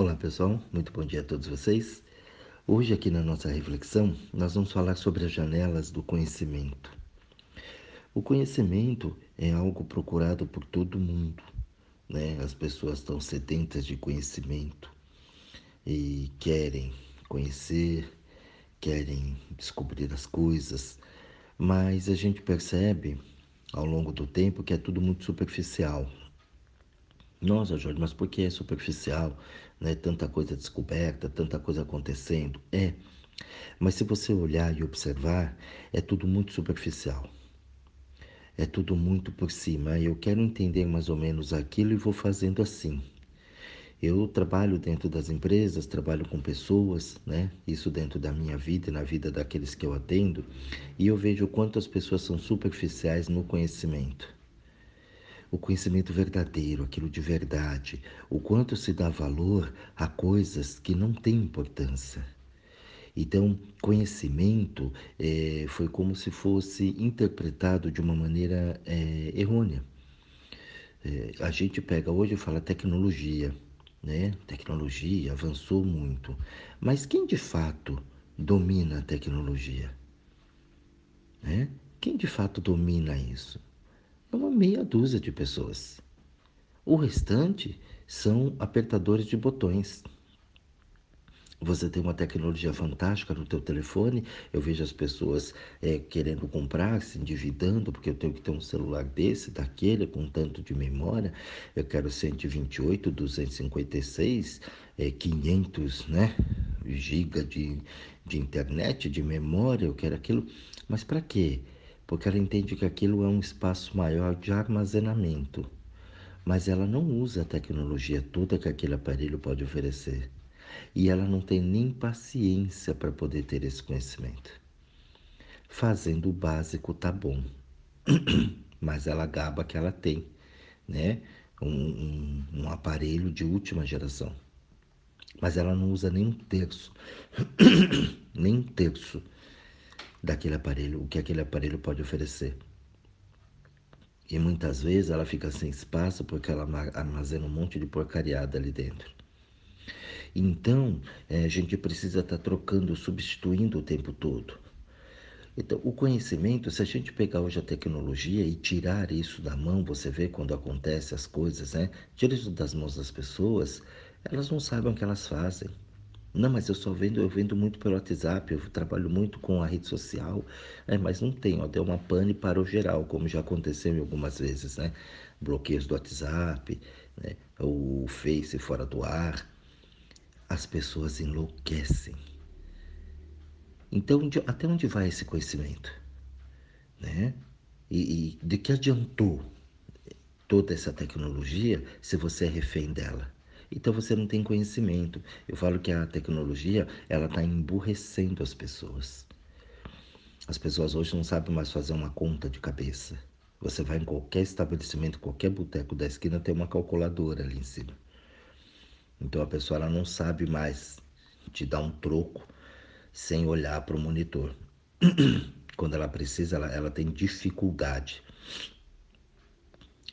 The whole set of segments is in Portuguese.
Olá pessoal, muito bom dia a todos vocês. Hoje, aqui na nossa reflexão, nós vamos falar sobre as janelas do conhecimento. O conhecimento é algo procurado por todo mundo, né? As pessoas estão sedentas de conhecimento e querem conhecer, querem descobrir as coisas, mas a gente percebe ao longo do tempo que é tudo muito superficial. Nossa, Jorge, mas por que é superficial? Né? Tanta coisa descoberta, tanta coisa acontecendo. É. Mas se você olhar e observar, é tudo muito superficial. É tudo muito por cima. Eu quero entender mais ou menos aquilo e vou fazendo assim. Eu trabalho dentro das empresas, trabalho com pessoas, né? Isso dentro da minha vida e na vida daqueles que eu atendo, e eu vejo quanto as pessoas são superficiais no conhecimento o conhecimento verdadeiro, aquilo de verdade, o quanto se dá valor a coisas que não têm importância. Então, conhecimento é, foi como se fosse interpretado de uma maneira é, errônea. É, a gente pega hoje e fala tecnologia, né? Tecnologia avançou muito, mas quem de fato domina a tecnologia? Né? Quem de fato domina isso? É uma meia dúzia de pessoas. O restante são apertadores de botões. Você tem uma tecnologia fantástica no teu telefone. Eu vejo as pessoas é, querendo comprar, se endividando, porque eu tenho que ter um celular desse, daquele, com tanto de memória. Eu quero 128, 256, é, 500, né? Giga de, de internet, de memória. Eu quero aquilo. Mas para quê? Porque ela entende que aquilo é um espaço maior de armazenamento, mas ela não usa a tecnologia toda que aquele aparelho pode oferecer. E ela não tem nem paciência para poder ter esse conhecimento. Fazendo o básico tá bom, mas ela gaba que ela tem, né? Um, um, um aparelho de última geração. Mas ela não usa nem um terço, nem um terço daquele aparelho, o que aquele aparelho pode oferecer. E muitas vezes ela fica sem espaço porque ela armazena um monte de porcariada ali dentro. Então, é, a gente precisa estar tá trocando, substituindo o tempo todo. Então, o conhecimento, se a gente pegar hoje a tecnologia e tirar isso da mão, você vê quando acontece as coisas, né? Tira isso das mãos das pessoas, elas não sabem o que elas fazem. Não, mas eu só vendo, eu vendo muito pelo WhatsApp, eu trabalho muito com a rede social, é, mas não tem, ó, deu uma pane para o geral, como já aconteceu algumas vezes, né? Bloqueios do WhatsApp, né? o Face fora do ar. As pessoas enlouquecem. Então, até onde vai esse conhecimento? Né? E, e de que adiantou toda essa tecnologia se você é refém dela? Então você não tem conhecimento. Eu falo que a tecnologia ela está emburrecendo as pessoas. As pessoas hoje não sabem mais fazer uma conta de cabeça. Você vai em qualquer estabelecimento, qualquer boteco da esquina, tem uma calculadora ali em cima. Então a pessoa ela não sabe mais te dar um troco sem olhar para o monitor. Quando ela precisa, ela, ela tem dificuldade.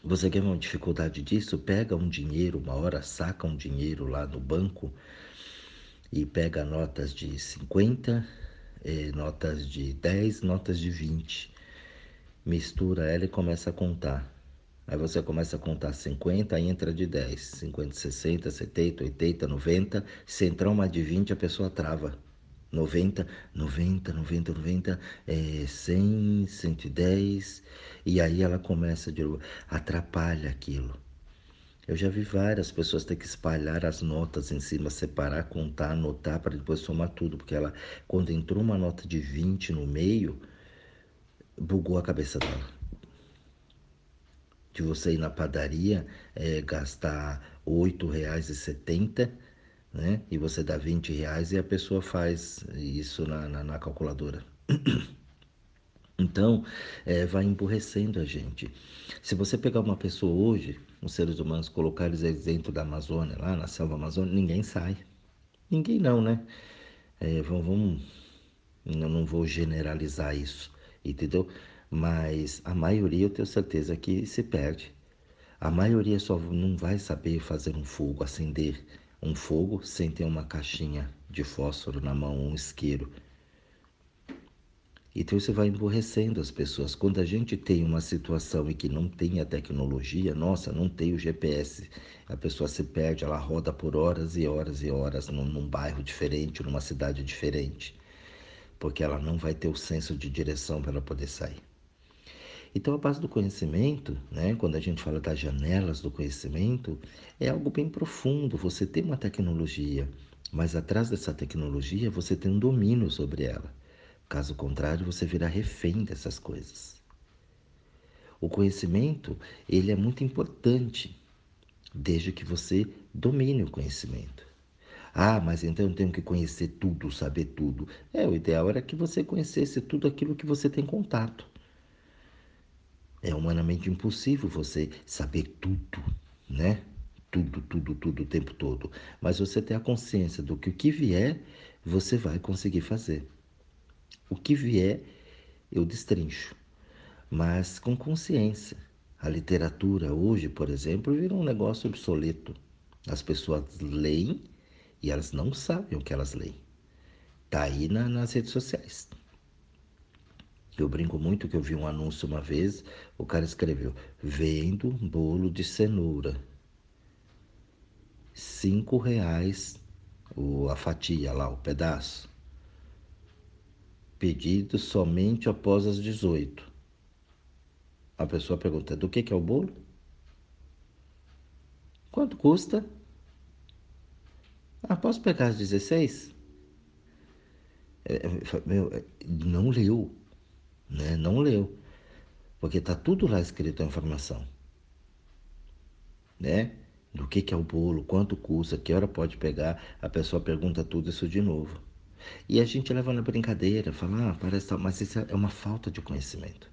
Você quer uma dificuldade disso? Pega um dinheiro, uma hora saca um dinheiro lá no banco e pega notas de 50, eh, notas de 10, notas de 20. Mistura ela e começa a contar. Aí você começa a contar 50, aí entra de 10, 50, 60, 70, 80, 90. Se entrar uma de 20, a pessoa trava. 90, 90, 90, 90, é, 100, 110, e aí ela começa de novo, atrapalha aquilo. Eu já vi várias pessoas ter que espalhar as notas em cima, separar, contar, anotar para depois somar tudo, porque ela, quando entrou uma nota de 20 no meio, bugou a cabeça dela. De você ir na padaria, é, gastar R$ 8,70 né? E você dá 20 reais e a pessoa faz isso na, na, na calculadora. Então, é, vai emburrecendo a gente. Se você pegar uma pessoa hoje, os seres humanos, colocar eles dentro da Amazônia, lá na selva amazônica, ninguém sai. Ninguém não, né? É, vamos, vamos, eu não vou generalizar isso, entendeu? Mas a maioria eu tenho certeza que se perde. A maioria só não vai saber fazer um fogo, acender um fogo sem ter uma caixinha de fósforo na mão, um isqueiro. Então isso vai emborrecendo as pessoas. Quando a gente tem uma situação em que não tem a tecnologia, nossa, não tem o GPS, a pessoa se perde, ela roda por horas e horas e horas num, num bairro diferente, numa cidade diferente, porque ela não vai ter o senso de direção para poder sair. Então, a base do conhecimento, né, quando a gente fala das janelas do conhecimento, é algo bem profundo. Você tem uma tecnologia, mas atrás dessa tecnologia você tem um domínio sobre ela. Caso contrário, você virá refém dessas coisas. O conhecimento, ele é muito importante, desde que você domine o conhecimento. Ah, mas então eu tenho que conhecer tudo, saber tudo. É, o ideal era que você conhecesse tudo aquilo que você tem contato. É humanamente impossível você saber tudo, né? Tudo, tudo, tudo o tempo todo. Mas você ter a consciência do que o que vier, você vai conseguir fazer. O que vier, eu destrincho, mas com consciência. A literatura hoje, por exemplo, virou um negócio obsoleto. As pessoas leem e elas não sabem o que elas leem. Está aí na, nas redes sociais. Eu brinco muito que eu vi um anúncio uma vez, o cara escreveu: vendo bolo de cenoura. Cinco reais o, a fatia lá, o pedaço. Pedido somente após as 18. A pessoa pergunta: do que, que é o bolo? Quanto custa? Ah, posso pegar as 16? É, é meu, é, não leu né? Não leu. Porque está tudo lá escrito a informação. Né? Do que, que é o bolo, quanto custa, que hora pode pegar, a pessoa pergunta tudo isso de novo. E a gente leva na brincadeira, fala, ah, parece tal, mas isso é uma falta de conhecimento.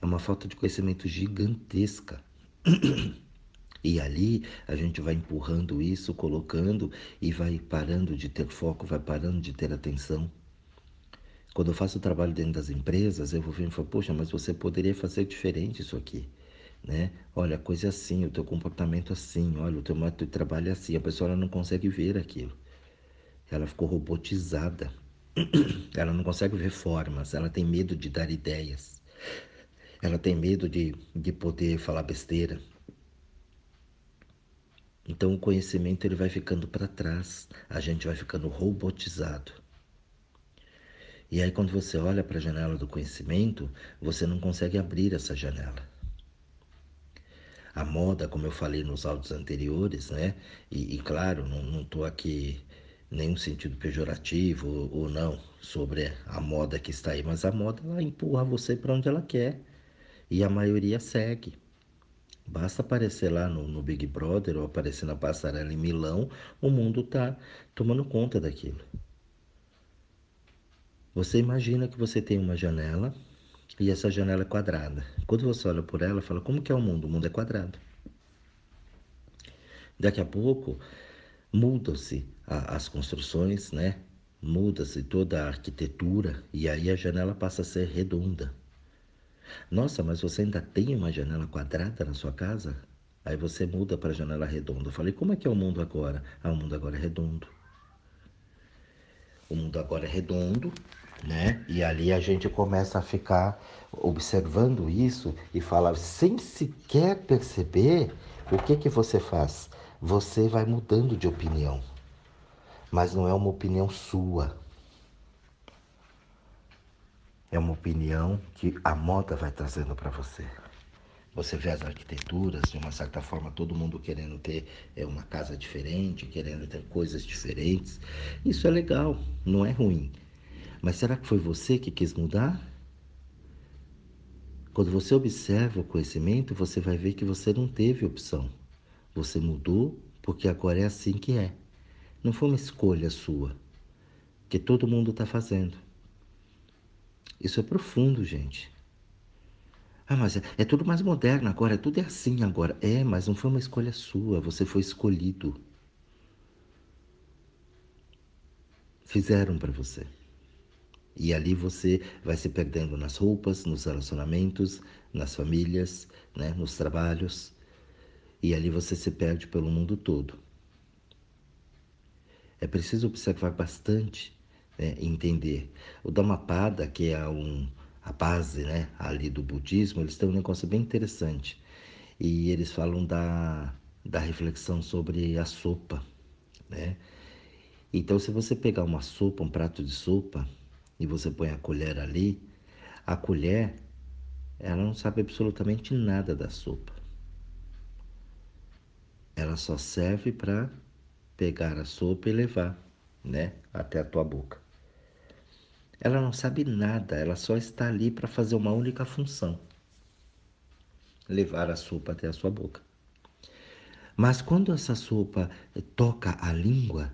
É uma falta de conhecimento gigantesca. E ali a gente vai empurrando isso, colocando e vai parando de ter foco, vai parando de ter atenção. Quando eu faço o trabalho dentro das empresas, eu vou ver e falo, poxa, mas você poderia fazer diferente isso aqui. Né? Olha, a coisa é assim, o teu comportamento é assim, olha, o teu método de trabalho é assim. A pessoa não consegue ver aquilo. Ela ficou robotizada. ela não consegue ver formas, ela tem medo de dar ideias. Ela tem medo de, de poder falar besteira. Então o conhecimento ele vai ficando para trás, a gente vai ficando robotizado. E aí, quando você olha para a janela do conhecimento, você não consegue abrir essa janela. A moda, como eu falei nos áudios anteriores, né? E, e claro, não estou aqui nenhum sentido pejorativo ou, ou, não sobre a moda que está aí, mas a moda ela empurra você para onde ela quer e a maioria segue. Basta aparecer lá no, no Big Brother ou aparecer na passarela em Milão, o mundo está tomando conta daquilo. Você imagina que você tem uma janela e essa janela é quadrada. Quando você olha por ela, fala: como que é o mundo? O mundo é quadrado. Daqui a pouco mudam-se as construções, né? Muda-se toda a arquitetura e aí a janela passa a ser redonda. Nossa, mas você ainda tem uma janela quadrada na sua casa? Aí você muda para a janela redonda. Eu falei, como é que é o mundo agora? Ah, o mundo agora é redondo. O mundo agora é redondo, né? E ali a gente começa a ficar observando isso e falar sem sequer perceber o que que você faz. Você vai mudando de opinião, mas não é uma opinião sua. É uma opinião que a moda vai trazendo para você. Você vê as arquiteturas, de uma certa forma, todo mundo querendo ter é, uma casa diferente, querendo ter coisas diferentes. Isso é legal, não é ruim. Mas será que foi você que quis mudar? Quando você observa o conhecimento, você vai ver que você não teve opção. Você mudou porque agora é assim que é. Não foi uma escolha sua, que todo mundo está fazendo. Isso é profundo, gente. Ah, mas é, é tudo mais moderno agora, tudo é assim agora. É, mas não foi uma escolha sua, você foi escolhido. Fizeram para você. E ali você vai se perdendo nas roupas, nos relacionamentos, nas famílias, né, nos trabalhos. E ali você se perde pelo mundo todo. É preciso observar bastante, né, entender. O Dhammapada, que é um, a base né, ali do budismo, eles têm um negócio bem interessante. E eles falam da, da reflexão sobre a sopa, né? Então, se você pegar uma sopa, um prato de sopa, e você põe a colher ali, a colher, ela não sabe absolutamente nada da sopa. Ela só serve para pegar a sopa e levar, né, até a tua boca. Ela não sabe nada, ela só está ali para fazer uma única função: levar a sopa até a sua boca. Mas quando essa sopa toca a língua,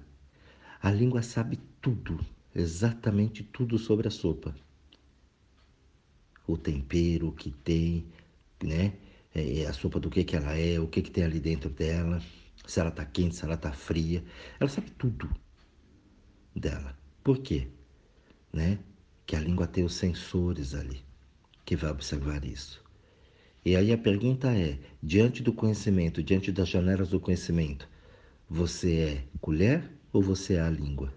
a língua sabe tudo, exatamente tudo sobre a sopa. O tempero que tem, né? É, a sopa do que, que ela é, o que, que tem ali dentro dela, se ela está quente, se ela está fria. Ela sabe tudo dela. Por quê? Né? Que a língua tem os sensores ali que vai observar isso. E aí a pergunta é: diante do conhecimento, diante das janelas do conhecimento, você é colher ou você é a língua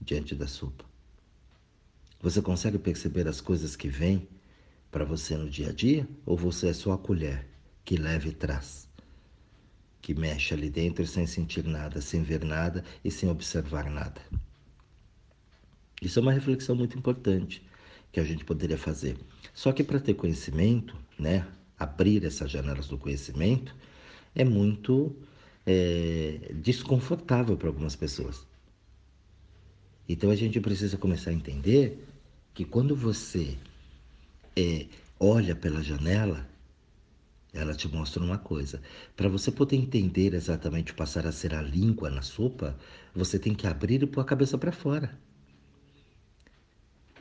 diante da sopa? Você consegue perceber as coisas que vêm para você no dia a dia ou você é só a colher que leva e traz? Que mexe ali dentro sem sentir nada, sem ver nada e sem observar nada. Isso é uma reflexão muito importante que a gente poderia fazer. Só que para ter conhecimento, né, abrir essas janelas do conhecimento, é muito é, desconfortável para algumas pessoas. Então a gente precisa começar a entender que quando você é, olha pela janela, ela te mostra uma coisa. Para você poder entender exatamente passar a ser a língua na sopa, você tem que abrir e pôr a cabeça para fora.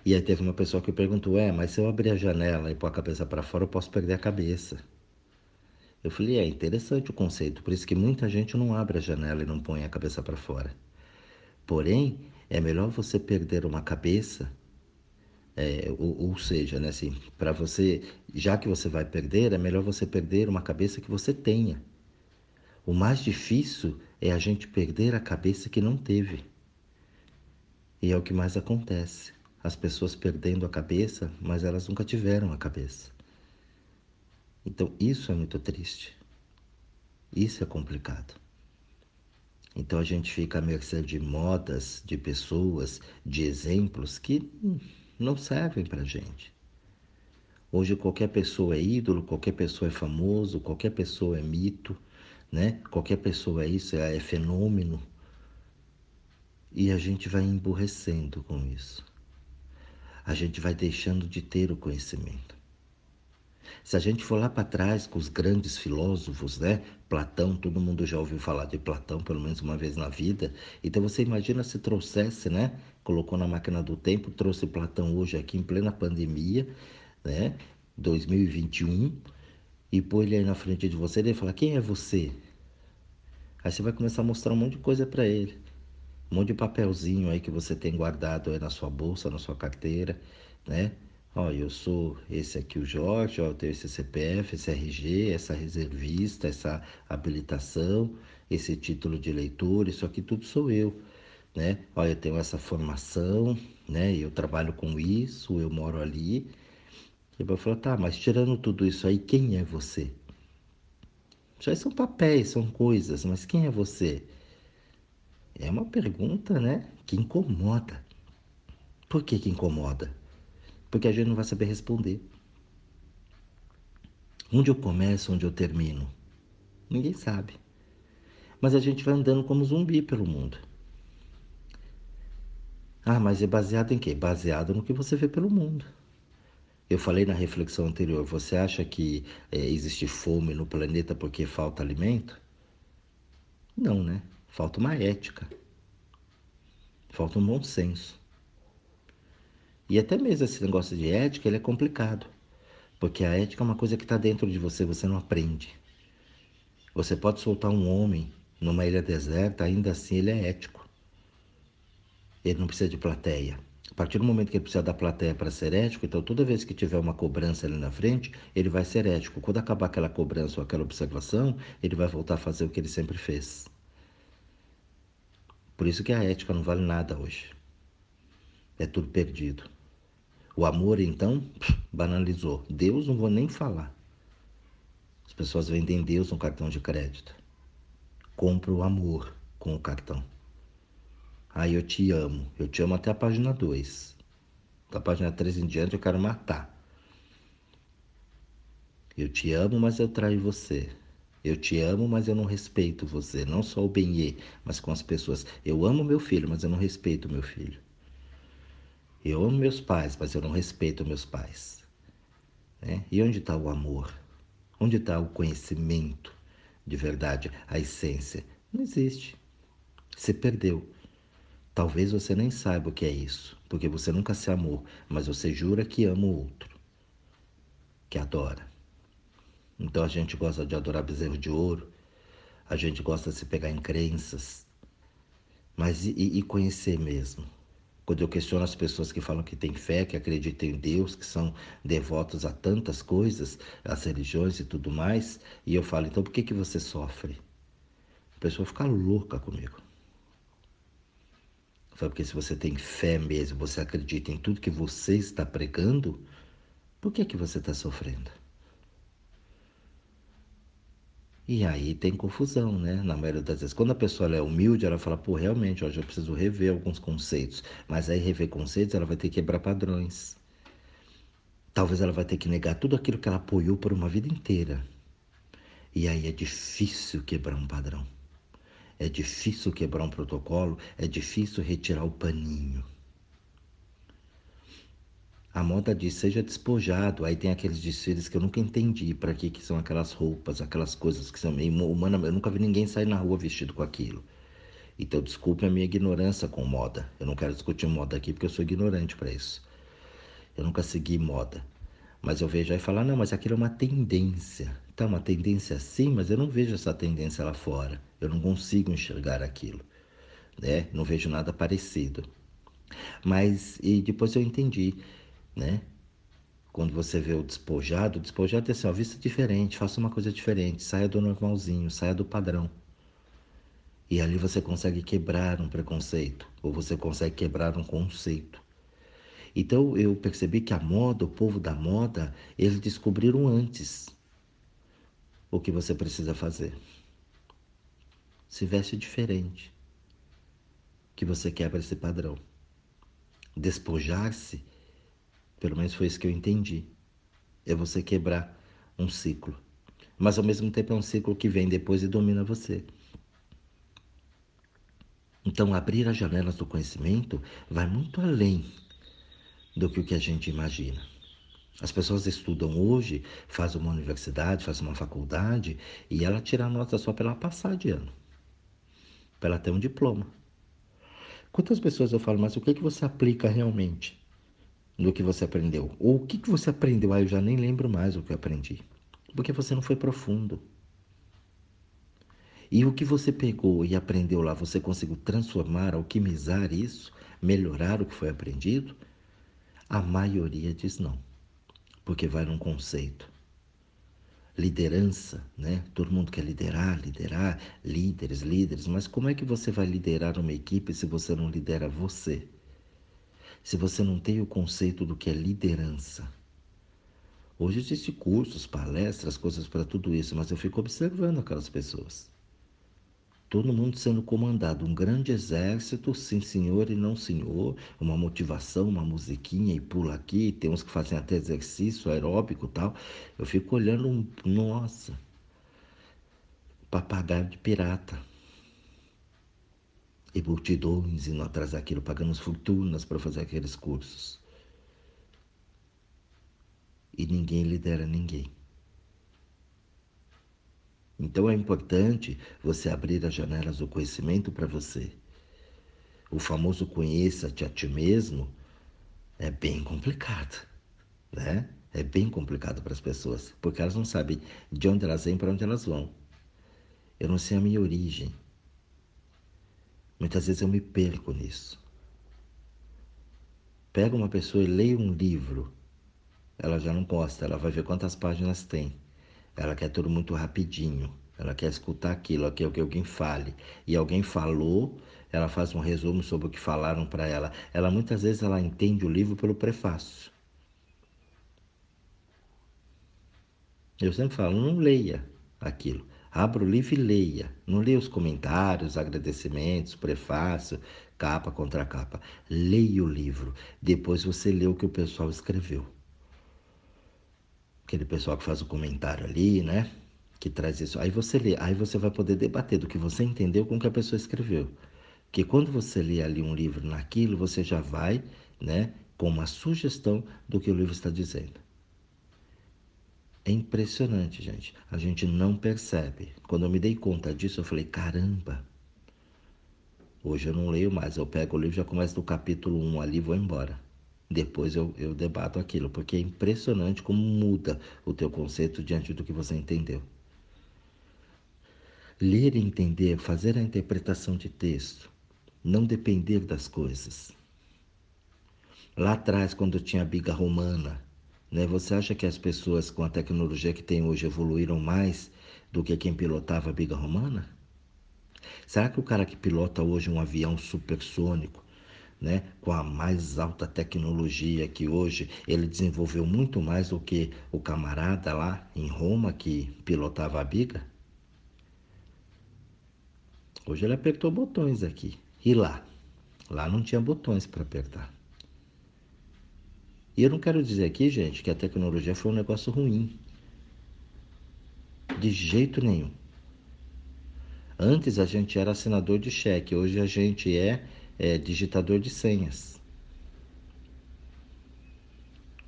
E aí teve uma pessoa que perguntou: É, mas se eu abrir a janela e pôr a cabeça para fora, eu posso perder a cabeça. Eu falei: É interessante o conceito, por isso que muita gente não abre a janela e não põe a cabeça para fora. Porém, é melhor você perder uma cabeça, é, ou, ou, seja, né, assim, para você, já que você vai perder, é melhor você perder uma cabeça que você tenha. O mais difícil é a gente perder a cabeça que não teve. E é o que mais acontece as pessoas perdendo a cabeça, mas elas nunca tiveram a cabeça. Então isso é muito triste. Isso é complicado. Então a gente fica à mercê de modas, de pessoas, de exemplos que não servem para gente. Hoje qualquer pessoa é ídolo, qualquer pessoa é famoso, qualquer pessoa é mito, né? Qualquer pessoa é isso, é, é fenômeno. E a gente vai emburrecendo com isso a gente vai deixando de ter o conhecimento. Se a gente for lá para trás com os grandes filósofos, né? Platão, todo mundo já ouviu falar de Platão pelo menos uma vez na vida. Então você imagina se trouxesse, né? Colocou na máquina do tempo, trouxe Platão hoje aqui em plena pandemia, né? 2021, e pôr ele aí na frente de você, ele fala: "Quem é você?" Aí você vai começar a mostrar um monte de coisa para ele um monte de papelzinho aí que você tem guardado aí na sua bolsa, na sua carteira, né? Ó, eu sou esse aqui o Jorge, ó, eu tenho esse CPF, esse RG, essa reservista, essa habilitação, esse título de leitor, isso aqui tudo sou eu, né? Ó, eu tenho essa formação, né? Eu trabalho com isso, eu moro ali. E vai falar, tá, mas tirando tudo isso aí, quem é você? Já são papéis, são coisas, mas quem é você? É uma pergunta, né, que incomoda. Por que que incomoda? Porque a gente não vai saber responder. Onde eu começo, onde eu termino? Ninguém sabe. Mas a gente vai andando como zumbi pelo mundo. Ah, mas é baseado em quê? Baseado no que você vê pelo mundo. Eu falei na reflexão anterior, você acha que é, existe fome no planeta porque falta alimento? Não, né? Falta uma ética. Falta um bom senso. E até mesmo esse negócio de ética, ele é complicado. Porque a ética é uma coisa que está dentro de você, você não aprende. Você pode soltar um homem numa ilha deserta, ainda assim ele é ético. Ele não precisa de plateia. A partir do momento que ele precisa da plateia para ser ético, então toda vez que tiver uma cobrança ali na frente, ele vai ser ético. Quando acabar aquela cobrança ou aquela observação, ele vai voltar a fazer o que ele sempre fez. Por isso que a ética não vale nada hoje. É tudo perdido. O amor, então, banalizou. Deus não vou nem falar. As pessoas vendem Deus no cartão de crédito. Compra o amor com o cartão. Aí eu te amo. Eu te amo até a página 2. Da página 3 em diante eu quero matar. Eu te amo, mas eu traio você. Eu te amo, mas eu não respeito você. Não só o benê, mas com as pessoas. Eu amo meu filho, mas eu não respeito meu filho. Eu amo meus pais, mas eu não respeito meus pais. Né? E onde está o amor? Onde está o conhecimento de verdade, a essência? Não existe. Você perdeu. Talvez você nem saiba o que é isso, porque você nunca se amou, mas você jura que ama o outro, que adora. Então a gente gosta de adorar bezerro de ouro, a gente gosta de se pegar em crenças, mas e, e conhecer mesmo? Quando eu questiono as pessoas que falam que têm fé, que acreditam em Deus, que são devotos a tantas coisas, as religiões e tudo mais, e eu falo, então por que, que você sofre? A pessoa fica louca comigo. Falo, porque se você tem fé mesmo, você acredita em tudo que você está pregando, por que, que você está sofrendo? E aí tem confusão, né? Na maioria das vezes. Quando a pessoa é humilde, ela fala, pô, realmente, hoje eu preciso rever alguns conceitos. Mas aí rever conceitos, ela vai ter que quebrar padrões. Talvez ela vai ter que negar tudo aquilo que ela apoiou por uma vida inteira. E aí é difícil quebrar um padrão. É difícil quebrar um protocolo, é difícil retirar o paninho. A moda diz seja despojado. Aí tem aqueles desfiles que eu nunca entendi para que, que são aquelas roupas, aquelas coisas que são meio humanas. Eu nunca vi ninguém sair na rua vestido com aquilo. Então, desculpe a minha ignorância com moda. Eu não quero discutir moda aqui porque eu sou ignorante para isso. Eu nunca segui moda. Mas eu vejo aí falar, não, mas aquilo é uma tendência. Tá, uma tendência sim, mas eu não vejo essa tendência lá fora. Eu não consigo enxergar aquilo. Né? Não vejo nada parecido. Mas, e depois eu entendi né? Quando você vê o despojado, o despojado é assim, ó, vista diferente, faça uma coisa diferente, saia do normalzinho, saia do padrão. E ali você consegue quebrar um preconceito, ou você consegue quebrar um conceito. Então eu percebi que a moda, o povo da moda, eles descobriram antes o que você precisa fazer. Se veste diferente, que você quebra esse padrão. Despojar-se pelo menos foi isso que eu entendi. É você quebrar um ciclo. Mas ao mesmo tempo é um ciclo que vem depois e domina você. Então, abrir as janelas do conhecimento vai muito além do que o que a gente imagina. As pessoas estudam hoje, fazem uma universidade, fazem uma faculdade e ela tira a nota só para ela passar de ano, para ela ter um diploma. Quantas pessoas eu falo, mas o que, que você aplica realmente? Do que você aprendeu. Ou o que, que você aprendeu? Ah, eu já nem lembro mais o que eu aprendi. Porque você não foi profundo. E o que você pegou e aprendeu lá, você conseguiu transformar, alquimizar isso, melhorar o que foi aprendido? A maioria diz não, porque vai num conceito. Liderança, né? Todo mundo quer liderar, liderar, líderes, líderes, mas como é que você vai liderar uma equipe se você não lidera você? Se você não tem o conceito do que é liderança. Hoje existem cursos, palestras, coisas para tudo isso, mas eu fico observando aquelas pessoas. Todo mundo sendo comandado, um grande exército, sim senhor e não senhor, uma motivação, uma musiquinha e pula aqui, tem uns que fazem até exercício aeróbico tal. Eu fico olhando, nossa, papagaio de pirata e multidões indo atrás daquilo, pagando fortunas para fazer aqueles cursos. E ninguém lidera ninguém. Então é importante você abrir as janelas do conhecimento para você. O famoso conheça-te a ti mesmo é bem complicado, né? É bem complicado para as pessoas, porque elas não sabem de onde elas vêm para onde elas vão. Eu não sei a minha origem, Muitas vezes eu me perco nisso. Pega uma pessoa e leia um livro, ela já não gosta, ela vai ver quantas páginas tem. Ela quer tudo muito rapidinho, ela quer escutar aquilo, ela quer que alguém fale. E alguém falou, ela faz um resumo sobre o que falaram para ela. Ela muitas vezes ela entende o livro pelo prefácio. Eu sempre falo, não leia aquilo. Abra o livro e leia. Não leia os comentários, agradecimentos, prefácio, capa contra capa. Leia o livro. Depois você lê o que o pessoal escreveu. Aquele pessoal que faz o comentário ali, né? Que traz isso. Aí você lê, aí você vai poder debater do que você entendeu com o que a pessoa escreveu. Porque quando você lê ali um livro naquilo, você já vai, né, com uma sugestão do que o livro está dizendo. É impressionante, gente. A gente não percebe. Quando eu me dei conta disso, eu falei: caramba. Hoje eu não leio mais. Eu pego o livro, já começo do capítulo 1 ali e vou embora. Depois eu, eu debato aquilo, porque é impressionante como muda o teu conceito diante do que você entendeu. Ler e entender, fazer a interpretação de texto, não depender das coisas. Lá atrás, quando tinha a biga romana, né? Você acha que as pessoas com a tecnologia que tem hoje evoluíram mais do que quem pilotava a biga romana? Será que o cara que pilota hoje um avião supersônico, né, com a mais alta tecnologia que hoje ele desenvolveu muito mais do que o camarada lá em Roma que pilotava a biga? Hoje ele apertou botões aqui. E lá? Lá não tinha botões para apertar. E eu não quero dizer aqui, gente, que a tecnologia foi um negócio ruim. De jeito nenhum. Antes a gente era assinador de cheque, hoje a gente é, é digitador de senhas.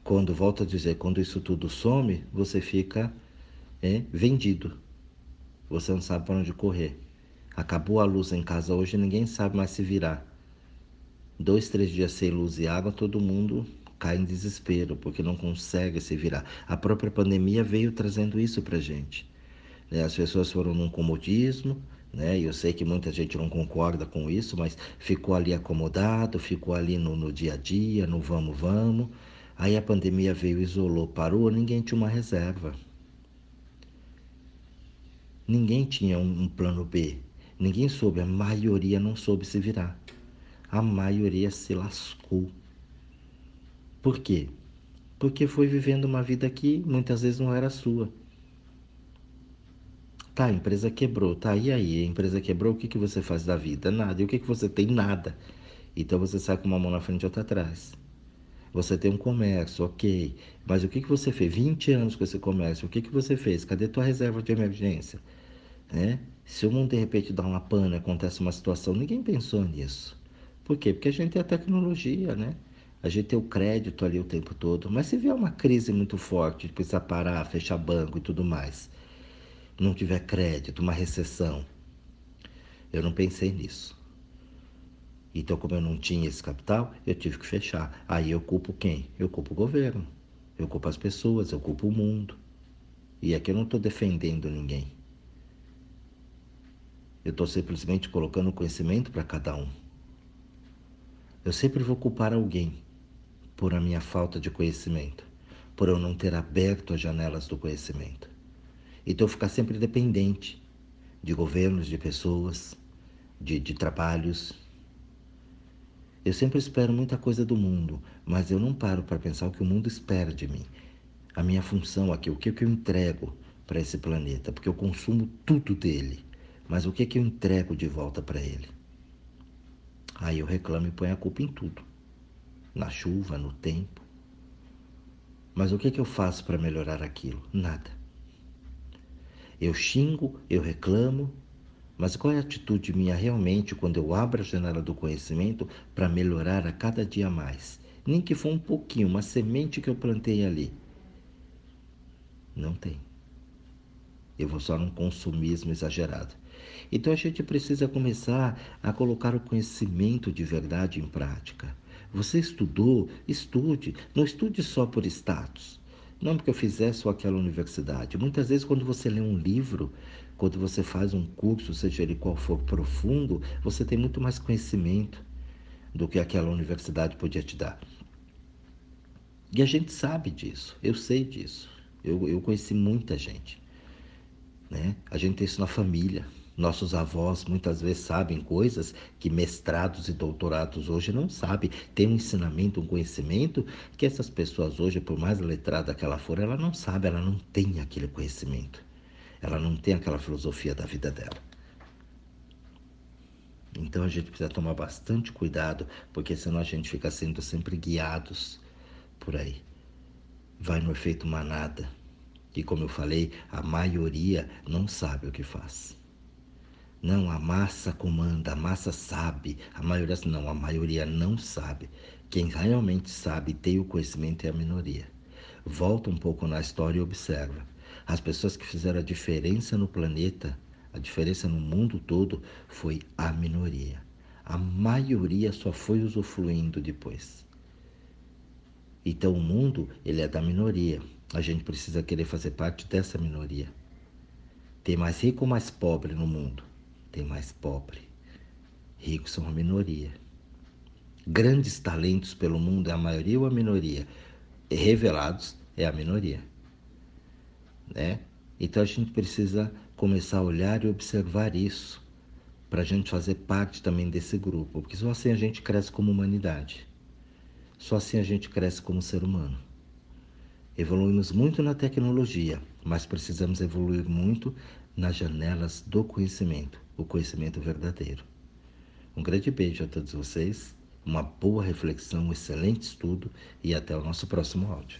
Quando, volta a dizer, quando isso tudo some, você fica é, vendido. Você não sabe para onde correr. Acabou a luz em casa hoje, ninguém sabe mais se virar. Dois, três dias sem luz e água, todo mundo cai em desespero porque não consegue se virar. A própria pandemia veio trazendo isso para gente. Né? As pessoas foram num comodismo, né? Eu sei que muita gente não concorda com isso, mas ficou ali acomodado, ficou ali no, no dia a dia, no vamos, vamos. Aí a pandemia veio, isolou, parou, ninguém tinha uma reserva. Ninguém tinha um, um plano B. Ninguém soube, a maioria não soube se virar. A maioria se lascou. Por quê? Porque foi vivendo uma vida que muitas vezes não era sua. Tá, a empresa quebrou. Tá, e aí? A empresa quebrou, o que, que você faz da vida? Nada. E o que, que você tem? Nada. Então você sai com uma mão na frente e outra atrás. Você tem um comércio, ok. Mas o que, que você fez? 20 anos com esse comércio. O que, que você fez? Cadê tua reserva de emergência? Né? Se o mundo de repente dá uma pana, acontece uma situação, ninguém pensou nisso. Por quê? Porque a gente tem a tecnologia, né? A gente tem o crédito ali o tempo todo, mas se vier uma crise muito forte, precisa parar, fechar banco e tudo mais, não tiver crédito, uma recessão, eu não pensei nisso. Então, como eu não tinha esse capital, eu tive que fechar. Aí eu culpo quem? Eu culpo o governo, eu culpo as pessoas, eu culpo o mundo. E aqui eu não estou defendendo ninguém. Eu estou simplesmente colocando conhecimento para cada um. Eu sempre vou culpar alguém por a minha falta de conhecimento, por eu não ter aberto as janelas do conhecimento. Então, ficar sempre dependente de governos, de pessoas, de, de trabalhos. Eu sempre espero muita coisa do mundo, mas eu não paro para pensar o que o mundo espera de mim. A minha função aqui, o que, eu entrego para esse planeta, porque eu consumo tudo dele, mas o que eu entrego de volta para ele? Aí eu reclamo e ponho a culpa em tudo na chuva, no tempo. Mas o que, é que eu faço para melhorar aquilo? Nada. Eu xingo, eu reclamo, mas qual é a atitude minha realmente quando eu abro a janela do conhecimento para melhorar a cada dia mais? Nem que for um pouquinho, uma semente que eu plantei ali. Não tem. Eu vou só num consumismo exagerado. Então a gente precisa começar a colocar o conhecimento de verdade em prática. Você estudou? Estude. Não estude só por status. Não porque eu fizesse aquela universidade. Muitas vezes, quando você lê um livro, quando você faz um curso, seja ele qual for profundo, você tem muito mais conhecimento do que aquela universidade podia te dar. E a gente sabe disso, eu sei disso. Eu, eu conheci muita gente. Né? A gente tem isso na família Nossos avós muitas vezes sabem coisas que mestrados e doutorados hoje não sabem. Tem um ensinamento, um conhecimento que essas pessoas hoje, por mais letrada que ela for, ela não sabe, ela não tem aquele conhecimento. Ela não tem aquela filosofia da vida dela. Então a gente precisa tomar bastante cuidado, porque senão a gente fica sendo sempre guiados por aí. Vai no efeito manada. E como eu falei, a maioria não sabe o que faz. Não, a massa comanda, a massa sabe. A maioria não, a maioria não sabe. Quem realmente sabe e tem o conhecimento é a minoria. Volta um pouco na história e observa. As pessoas que fizeram a diferença no planeta, a diferença no mundo todo, foi a minoria. A maioria só foi usufruindo depois. Então o mundo, ele é da minoria. A gente precisa querer fazer parte dessa minoria. Tem mais rico ou mais pobre no mundo? Tem mais pobre. Ricos são a minoria. Grandes talentos pelo mundo é a maioria ou a minoria? Revelados é a minoria. Né? Então a gente precisa começar a olhar e observar isso para a gente fazer parte também desse grupo, porque só assim a gente cresce como humanidade. Só assim a gente cresce como ser humano. Evoluímos muito na tecnologia, mas precisamos evoluir muito nas janelas do conhecimento, o conhecimento verdadeiro. Um grande beijo a todos vocês, uma boa reflexão, um excelente estudo e até o nosso próximo áudio.